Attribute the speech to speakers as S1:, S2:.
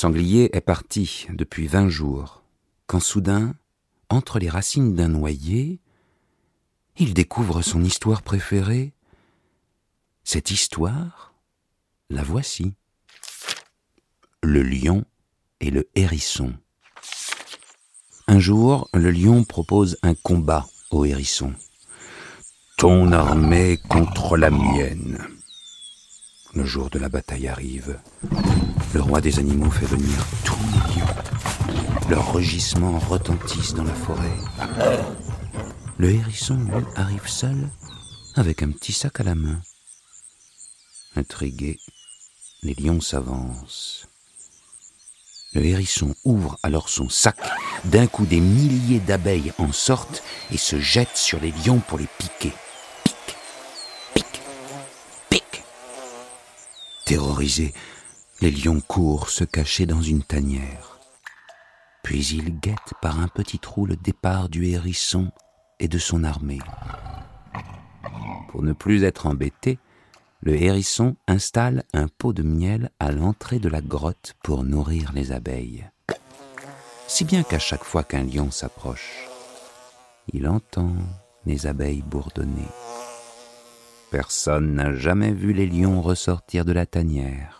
S1: Sanglier est parti depuis vingt jours, quand soudain, entre les racines d'un noyer, il découvre son histoire préférée. Cette histoire, la voici. Le lion et le hérisson. Un jour, le lion propose un combat au hérisson. Ton armée contre la mienne. Le jour de la bataille arrive. Le roi des animaux fait venir tous les lions. Leurs rugissements retentissent dans la forêt. Le hérisson, arrive seul, avec un petit sac à la main. Intrigués, les lions s'avancent. Le hérisson ouvre alors son sac. D'un coup, des milliers d'abeilles en sortent et se jettent sur les lions pour les piquer. Pique, pique, pique. Terrorisés, les lions courent se cacher dans une tanière. Puis ils guettent par un petit trou le départ du hérisson et de son armée. Pour ne plus être embêtés, le hérisson installe un pot de miel à l'entrée de la grotte pour nourrir les abeilles. Si bien qu'à chaque fois qu'un lion s'approche, il entend les abeilles bourdonner. Personne n'a jamais vu les lions ressortir de la tanière.